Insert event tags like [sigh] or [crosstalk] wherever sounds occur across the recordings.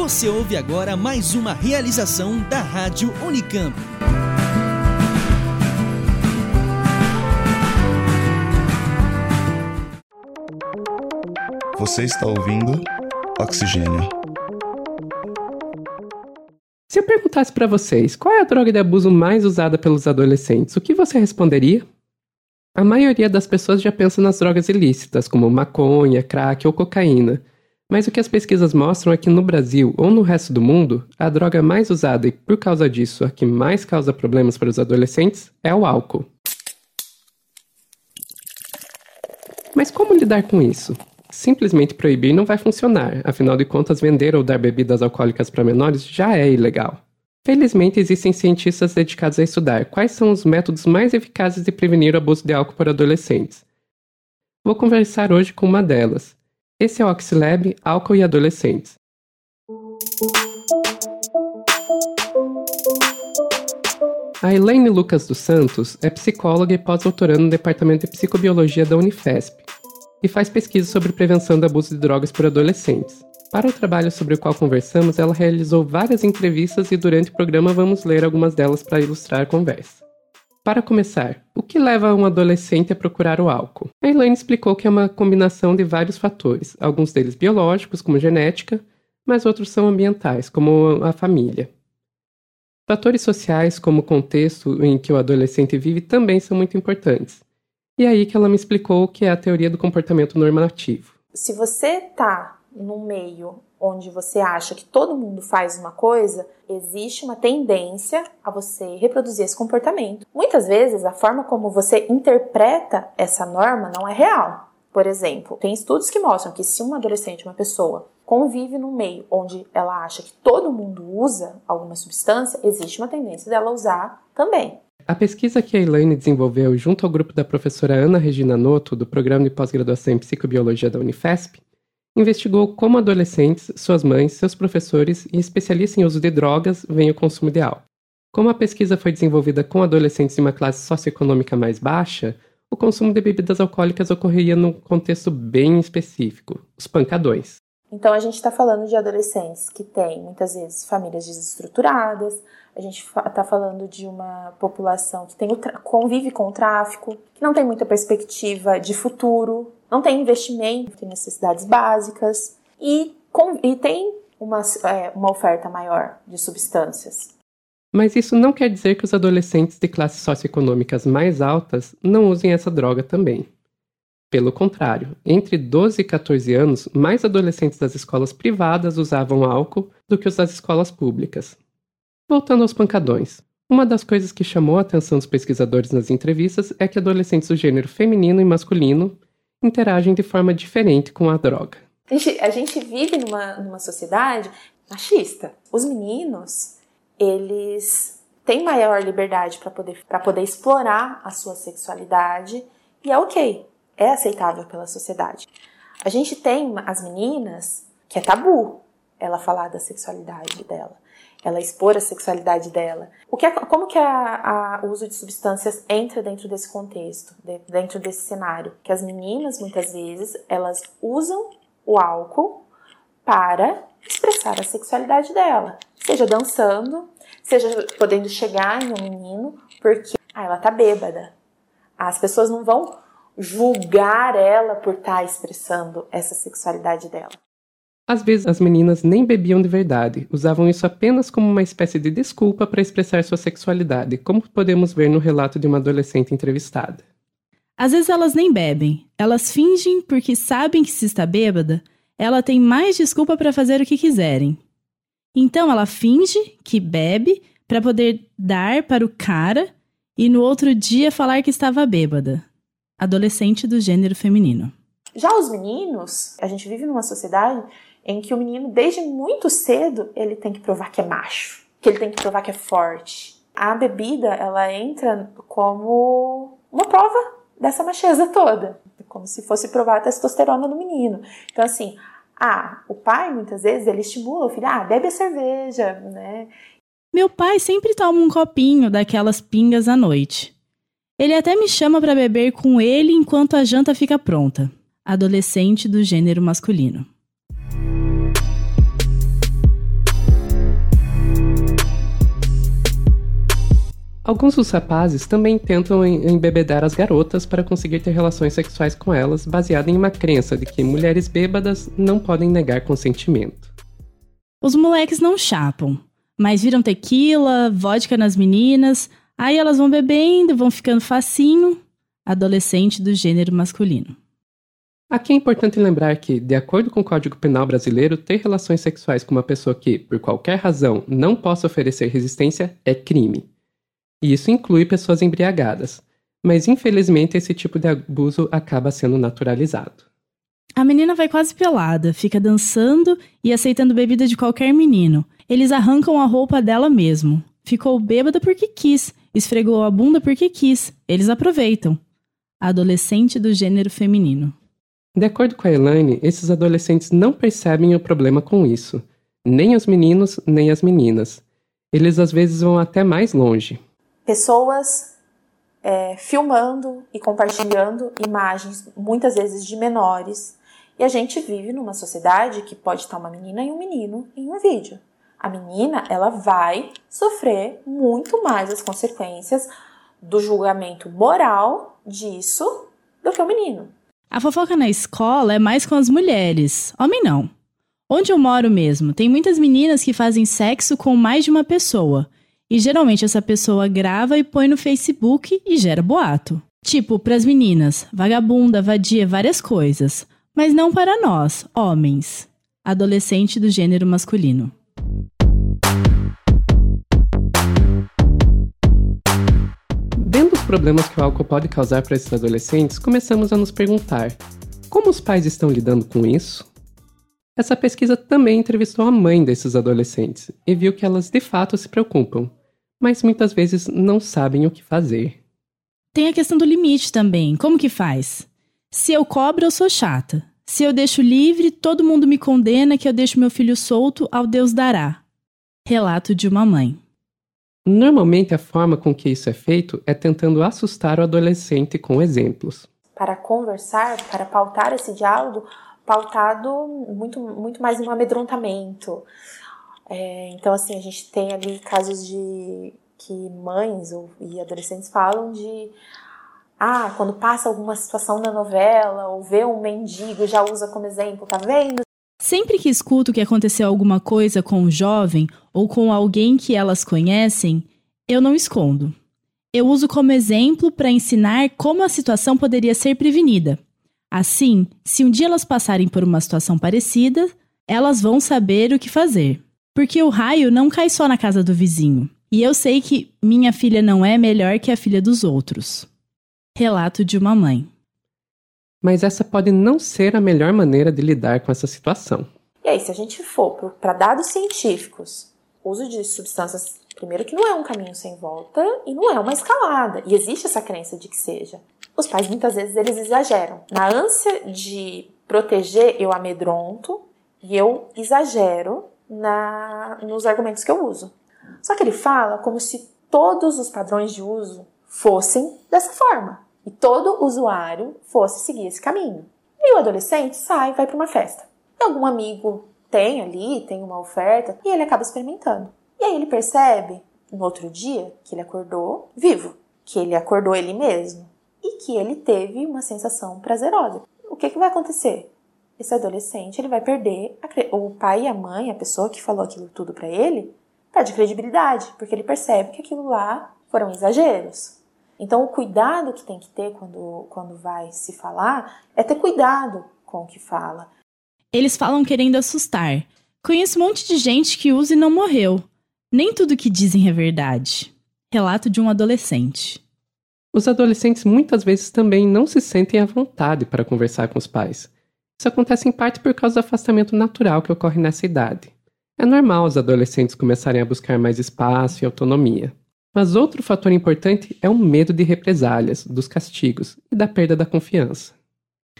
Você ouve agora mais uma realização da Rádio Unicamp. Você está ouvindo Oxigênio. Se eu perguntasse para vocês qual é a droga de abuso mais usada pelos adolescentes, o que você responderia? A maioria das pessoas já pensa nas drogas ilícitas, como maconha, crack ou cocaína. Mas o que as pesquisas mostram é que no Brasil ou no resto do mundo, a droga mais usada e por causa disso a que mais causa problemas para os adolescentes é o álcool. Mas como lidar com isso? Simplesmente proibir não vai funcionar, afinal de contas, vender ou dar bebidas alcoólicas para menores já é ilegal. Felizmente, existem cientistas dedicados a estudar quais são os métodos mais eficazes de prevenir o abuso de álcool por adolescentes. Vou conversar hoje com uma delas. Esse é o Oxilab Álcool e Adolescentes. A Elaine Lucas dos Santos é psicóloga e pós-doutorando no Departamento de Psicobiologia da Unifesp e faz pesquisa sobre prevenção do abuso de drogas por adolescentes. Para o trabalho sobre o qual conversamos, ela realizou várias entrevistas e durante o programa vamos ler algumas delas para ilustrar a conversa. Para começar, o que leva um adolescente a procurar o álcool? A Elaine explicou que é uma combinação de vários fatores, alguns deles biológicos, como genética, mas outros são ambientais, como a família. Fatores sociais, como o contexto em que o adolescente vive, também são muito importantes. E é aí que ela me explicou o que é a teoria do comportamento normativo. Se você está num meio onde você acha que todo mundo faz uma coisa, existe uma tendência a você reproduzir esse comportamento. Muitas vezes, a forma como você interpreta essa norma não é real. Por exemplo, tem estudos que mostram que se uma adolescente, uma pessoa, convive num meio onde ela acha que todo mundo usa alguma substância, existe uma tendência dela usar também. A pesquisa que a Elaine desenvolveu junto ao grupo da professora Ana Regina Noto, do Programa de Pós-Graduação em Psicobiologia da Unifesp, investigou como adolescentes, suas mães, seus professores e especialistas em uso de drogas veem o consumo de álcool. Como a pesquisa foi desenvolvida com adolescentes de uma classe socioeconômica mais baixa, o consumo de bebidas alcoólicas ocorreria num contexto bem específico, os pancadões. Então a gente está falando de adolescentes que têm muitas vezes famílias desestruturadas, a gente está falando de uma população que tem convive com o tráfico, que não tem muita perspectiva de futuro, não tem investimento, tem necessidades básicas e, com, e tem uma, é, uma oferta maior de substâncias. Mas isso não quer dizer que os adolescentes de classes socioeconômicas mais altas não usem essa droga também. Pelo contrário, entre 12 e 14 anos, mais adolescentes das escolas privadas usavam álcool do que os das escolas públicas. Voltando aos pancadões. Uma das coisas que chamou a atenção dos pesquisadores nas entrevistas é que adolescentes do gênero feminino e masculino interagem de forma diferente com a droga. A gente, a gente vive numa, numa sociedade machista. Os meninos, eles têm maior liberdade para poder, poder explorar a sua sexualidade e é ok, é aceitável pela sociedade. A gente tem as meninas que é tabu ela falar da sexualidade dela ela expor a sexualidade dela. O que como que o uso de substâncias entra dentro desse contexto, dentro desse cenário? Que as meninas, muitas vezes, elas usam o álcool para expressar a sexualidade dela. Seja dançando, seja podendo chegar em um menino, porque ah, ela tá bêbada. As pessoas não vão julgar ela por estar tá expressando essa sexualidade dela. Às vezes as meninas nem bebiam de verdade, usavam isso apenas como uma espécie de desculpa para expressar sua sexualidade, como podemos ver no relato de uma adolescente entrevistada. Às vezes elas nem bebem, elas fingem porque sabem que se está bêbada, ela tem mais desculpa para fazer o que quiserem. Então ela finge que bebe para poder dar para o cara e no outro dia falar que estava bêbada. Adolescente do gênero feminino. Já os meninos, a gente vive numa sociedade em que o menino, desde muito cedo, ele tem que provar que é macho, que ele tem que provar que é forte. A bebida, ela entra como uma prova dessa macheza toda, como se fosse provar a testosterona do menino. Então, assim, ah, o pai, muitas vezes, ele estimula o filho, ah, bebe a cerveja, né? Meu pai sempre toma um copinho daquelas pingas à noite. Ele até me chama para beber com ele enquanto a janta fica pronta. Adolescente do gênero masculino. Alguns dos rapazes também tentam embebedar as garotas para conseguir ter relações sexuais com elas, baseada em uma crença de que mulheres bêbadas não podem negar consentimento. Os moleques não chapam, mas viram tequila, vodka nas meninas, aí elas vão bebendo, vão ficando facinho, adolescente do gênero masculino. Aqui é importante lembrar que, de acordo com o Código Penal brasileiro, ter relações sexuais com uma pessoa que, por qualquer razão, não possa oferecer resistência é crime. E isso inclui pessoas embriagadas. Mas infelizmente esse tipo de abuso acaba sendo naturalizado. A menina vai quase pelada, fica dançando e aceitando bebida de qualquer menino. Eles arrancam a roupa dela mesmo. Ficou bêbada porque quis, esfregou a bunda porque quis. Eles aproveitam. Adolescente do gênero feminino. De acordo com a Elaine, esses adolescentes não percebem o problema com isso. Nem os meninos, nem as meninas. Eles às vezes vão até mais longe pessoas é, filmando e compartilhando imagens, muitas vezes de menores. E a gente vive numa sociedade que pode estar uma menina e um menino em um vídeo. A menina, ela vai sofrer muito mais as consequências do julgamento moral disso do que o menino. A fofoca na escola é mais com as mulheres, homem não. Onde eu moro mesmo, tem muitas meninas que fazem sexo com mais de uma pessoa. E geralmente essa pessoa grava e põe no Facebook e gera boato. Tipo, pras meninas, vagabunda, vadia, várias coisas. Mas não para nós, homens. Adolescente do gênero masculino. Vendo os problemas que o álcool pode causar para esses adolescentes, começamos a nos perguntar: como os pais estão lidando com isso? Essa pesquisa também entrevistou a mãe desses adolescentes e viu que elas de fato se preocupam, mas muitas vezes não sabem o que fazer. Tem a questão do limite também. Como que faz? Se eu cobro, eu sou chata. Se eu deixo livre, todo mundo me condena que eu deixo meu filho solto, ao Deus dará. Relato de uma mãe. Normalmente a forma com que isso é feito é tentando assustar o adolescente com exemplos. Para conversar, para pautar esse diálogo, pautado muito, muito mais no amedrontamento, é, então, assim, a gente tem ali casos de que mães ou, e adolescentes falam de ah, quando passa alguma situação na novela ou vê um mendigo já usa como exemplo, tá vendo? Sempre que escuto que aconteceu alguma coisa com um jovem ou com alguém que elas conhecem, eu não escondo. Eu uso como exemplo para ensinar como a situação poderia ser prevenida. Assim, se um dia elas passarem por uma situação parecida, elas vão saber o que fazer. Porque o raio não cai só na casa do vizinho. E eu sei que minha filha não é melhor que a filha dos outros. Relato de uma mãe. Mas essa pode não ser a melhor maneira de lidar com essa situação. E aí, se a gente for para dados científicos, uso de substâncias, primeiro que não é um caminho sem volta e não é uma escalada. E existe essa crença de que seja. Os pais muitas vezes eles exageram. Na ânsia de proteger, eu amedronto e eu exagero na, nos argumentos que eu uso. Só que ele fala como se todos os padrões de uso fossem dessa forma e todo usuário fosse seguir esse caminho. E o adolescente sai, vai para uma festa. E algum amigo tem ali, tem uma oferta e ele acaba experimentando. E aí ele percebe no outro dia que ele acordou vivo, que ele acordou ele mesmo e que ele teve uma sensação prazerosa. O que, que vai acontecer? Esse adolescente ele vai perder a, o pai e a mãe, a pessoa que falou aquilo tudo para ele, perde credibilidade, porque ele percebe que aquilo lá foram exageros. Então, o cuidado que tem que ter quando, quando vai se falar é ter cuidado com o que fala. Eles falam querendo assustar. Conheço um monte de gente que usa e não morreu. Nem tudo que dizem é verdade. Relato de um adolescente. Os adolescentes muitas vezes também não se sentem à vontade para conversar com os pais. Isso acontece em parte por causa do afastamento natural que ocorre nessa idade. É normal os adolescentes começarem a buscar mais espaço e autonomia. Mas outro fator importante é o medo de represálias, dos castigos e da perda da confiança.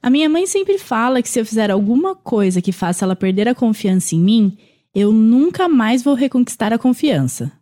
A minha mãe sempre fala que se eu fizer alguma coisa que faça ela perder a confiança em mim, eu nunca mais vou reconquistar a confiança.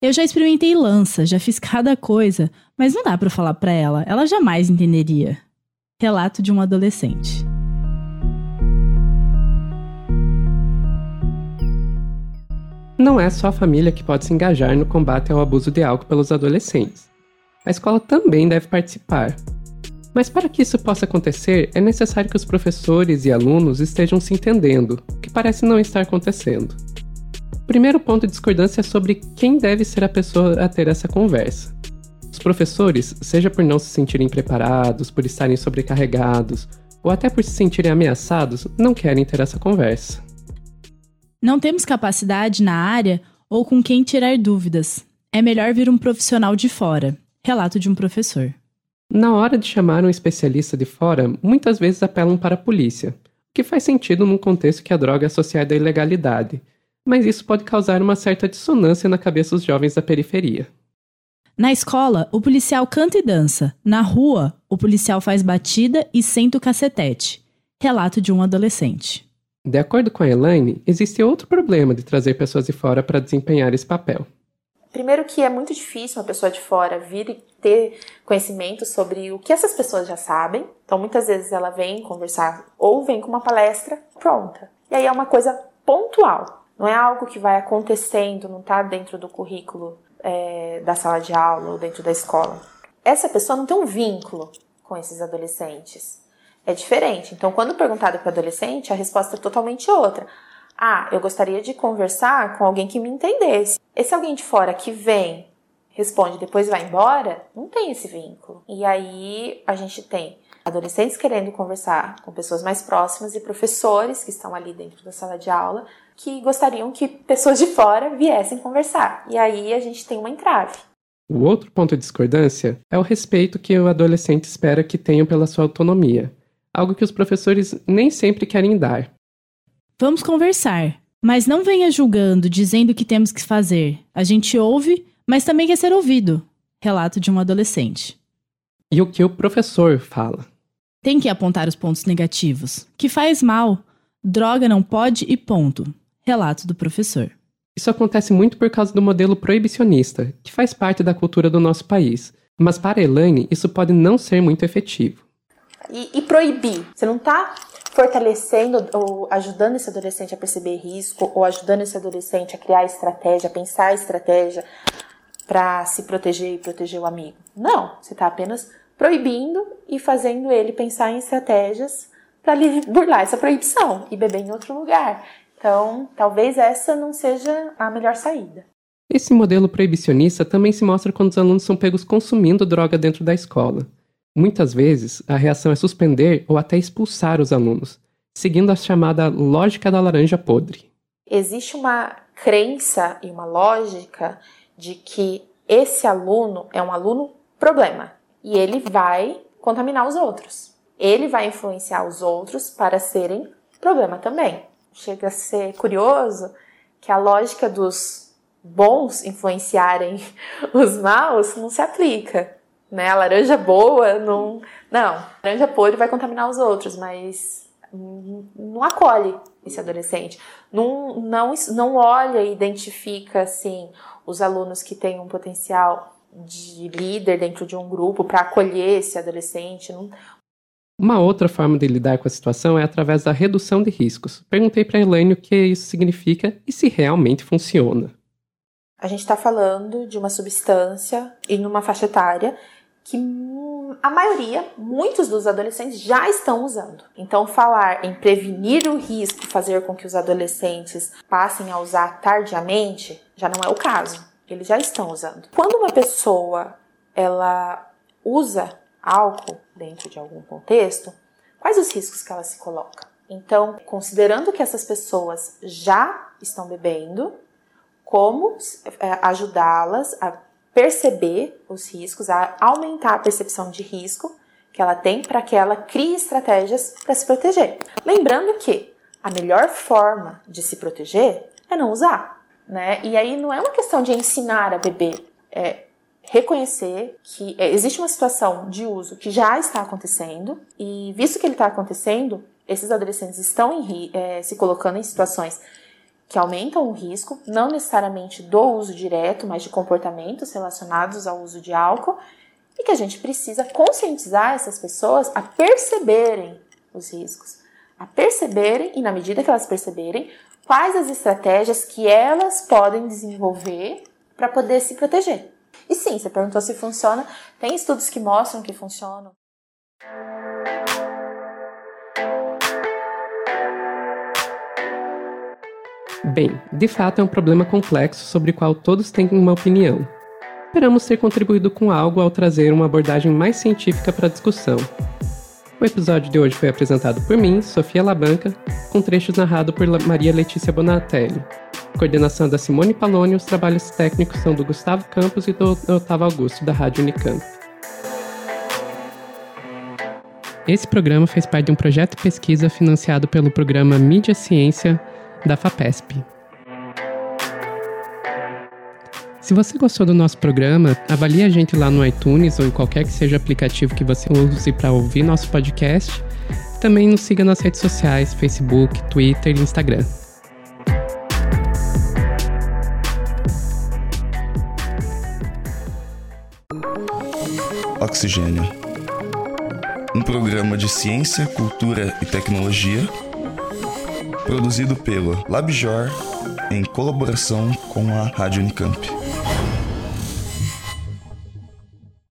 Eu já experimentei lança, já fiz cada coisa, mas não dá para falar para ela, ela jamais entenderia. Relato de um adolescente. Não é só a família que pode se engajar no combate ao abuso de álcool pelos adolescentes. A escola também deve participar. Mas para que isso possa acontecer, é necessário que os professores e alunos estejam se entendendo, o que parece não estar acontecendo. O primeiro ponto de discordância é sobre quem deve ser a pessoa a ter essa conversa. Os professores, seja por não se sentirem preparados, por estarem sobrecarregados, ou até por se sentirem ameaçados, não querem ter essa conversa. Não temos capacidade na área ou com quem tirar dúvidas. É melhor vir um profissional de fora. Relato de um professor. Na hora de chamar um especialista de fora, muitas vezes apelam para a polícia, o que faz sentido num contexto que a droga é associada à ilegalidade, mas isso pode causar uma certa dissonância na cabeça dos jovens da periferia. Na escola, o policial canta e dança. Na rua, o policial faz batida e senta o cacetete. Relato de um adolescente. De acordo com a Elaine, existe outro problema de trazer pessoas de fora para desempenhar esse papel. Primeiro que é muito difícil uma pessoa de fora vir e ter conhecimento sobre o que essas pessoas já sabem. Então muitas vezes ela vem conversar ou vem com uma palestra pronta. E aí é uma coisa pontual. Não é algo que vai acontecendo, não está dentro do currículo é, da sala de aula ou dentro da escola. Essa pessoa não tem um vínculo com esses adolescentes. É diferente. Então, quando perguntado para adolescente, a resposta é totalmente outra. Ah, eu gostaria de conversar com alguém que me entendesse. Esse alguém de fora que vem, responde depois vai embora, não tem esse vínculo. E aí a gente tem adolescentes querendo conversar com pessoas mais próximas e professores que estão ali dentro da sala de aula que gostariam que pessoas de fora viessem conversar. E aí a gente tem uma entrave. O outro ponto de discordância é o respeito que o adolescente espera que tenham pela sua autonomia, algo que os professores nem sempre querem dar. Vamos conversar, mas não venha julgando, dizendo o que temos que fazer. A gente ouve, mas também quer ser ouvido. Relato de um adolescente. E o que o professor fala? Tem que apontar os pontos negativos. Que faz mal. Droga não pode e ponto. Relato do professor. Isso acontece muito por causa do modelo proibicionista, que faz parte da cultura do nosso país. Mas para Elaine, isso pode não ser muito efetivo. E, e proibir? Você não está fortalecendo ou ajudando esse adolescente a perceber risco, ou ajudando esse adolescente a criar estratégia, a pensar estratégia para se proteger e proteger o amigo. Não, você está apenas proibindo e fazendo ele pensar em estratégias para [laughs] burlar essa proibição e beber em outro lugar. Então, talvez essa não seja a melhor saída. Esse modelo proibicionista também se mostra quando os alunos são pegos consumindo droga dentro da escola. Muitas vezes, a reação é suspender ou até expulsar os alunos, seguindo a chamada lógica da laranja podre. Existe uma crença e uma lógica de que esse aluno é um aluno problema e ele vai contaminar os outros. Ele vai influenciar os outros para serem problema também chega a ser curioso que a lógica dos bons influenciarem [laughs] os maus não se aplica. Né? A laranja boa não. Não, laranja podre vai contaminar os outros, mas não acolhe esse adolescente. Não, não, não olha e identifica assim, os alunos que têm um potencial de líder dentro de um grupo para acolher esse adolescente. Não, uma outra forma de lidar com a situação é através da redução de riscos. Perguntei para a Elaine o que isso significa e se realmente funciona. A gente está falando de uma substância e numa faixa etária que a maioria, muitos dos adolescentes já estão usando. Então, falar em prevenir o risco, fazer com que os adolescentes passem a usar tardiamente, já não é o caso. Eles já estão usando. Quando uma pessoa ela usa álcool dentro de algum contexto, quais os riscos que ela se coloca? Então, considerando que essas pessoas já estão bebendo, como é, ajudá-las a perceber os riscos, a aumentar a percepção de risco que ela tem para que ela crie estratégias para se proteger. Lembrando que a melhor forma de se proteger é não usar, né? E aí não é uma questão de ensinar a beber, é reconhecer que é, existe uma situação de uso que já está acontecendo e, visto que ele está acontecendo, esses adolescentes estão em, é, se colocando em situações que aumentam o risco, não necessariamente do uso direto, mas de comportamentos relacionados ao uso de álcool, e que a gente precisa conscientizar essas pessoas a perceberem os riscos, a perceberem, e na medida que elas perceberem, quais as estratégias que elas podem desenvolver para poder se proteger. E sim, você perguntou se funciona, tem estudos que mostram que funcionam. Bem, de fato é um problema complexo sobre o qual todos têm uma opinião. Esperamos ter contribuído com algo ao trazer uma abordagem mais científica para a discussão. O episódio de hoje foi apresentado por mim, Sofia Labanca, com trechos narrados por Maria Letícia Bonatelli. Coordenação da Simone Paloni, os trabalhos técnicos são do Gustavo Campos e do Otávio Augusto, da Rádio Unicamp. Esse programa fez parte de um projeto de pesquisa financiado pelo programa Mídia Ciência da FAPESP. Se você gostou do nosso programa, avalie a gente lá no iTunes ou em qualquer que seja o aplicativo que você use para ouvir nosso podcast. Também nos siga nas redes sociais, Facebook, Twitter e Instagram. Oxigênio. Um programa de ciência, cultura e tecnologia produzido pelo LabJor em colaboração com a Rádio Unicamp.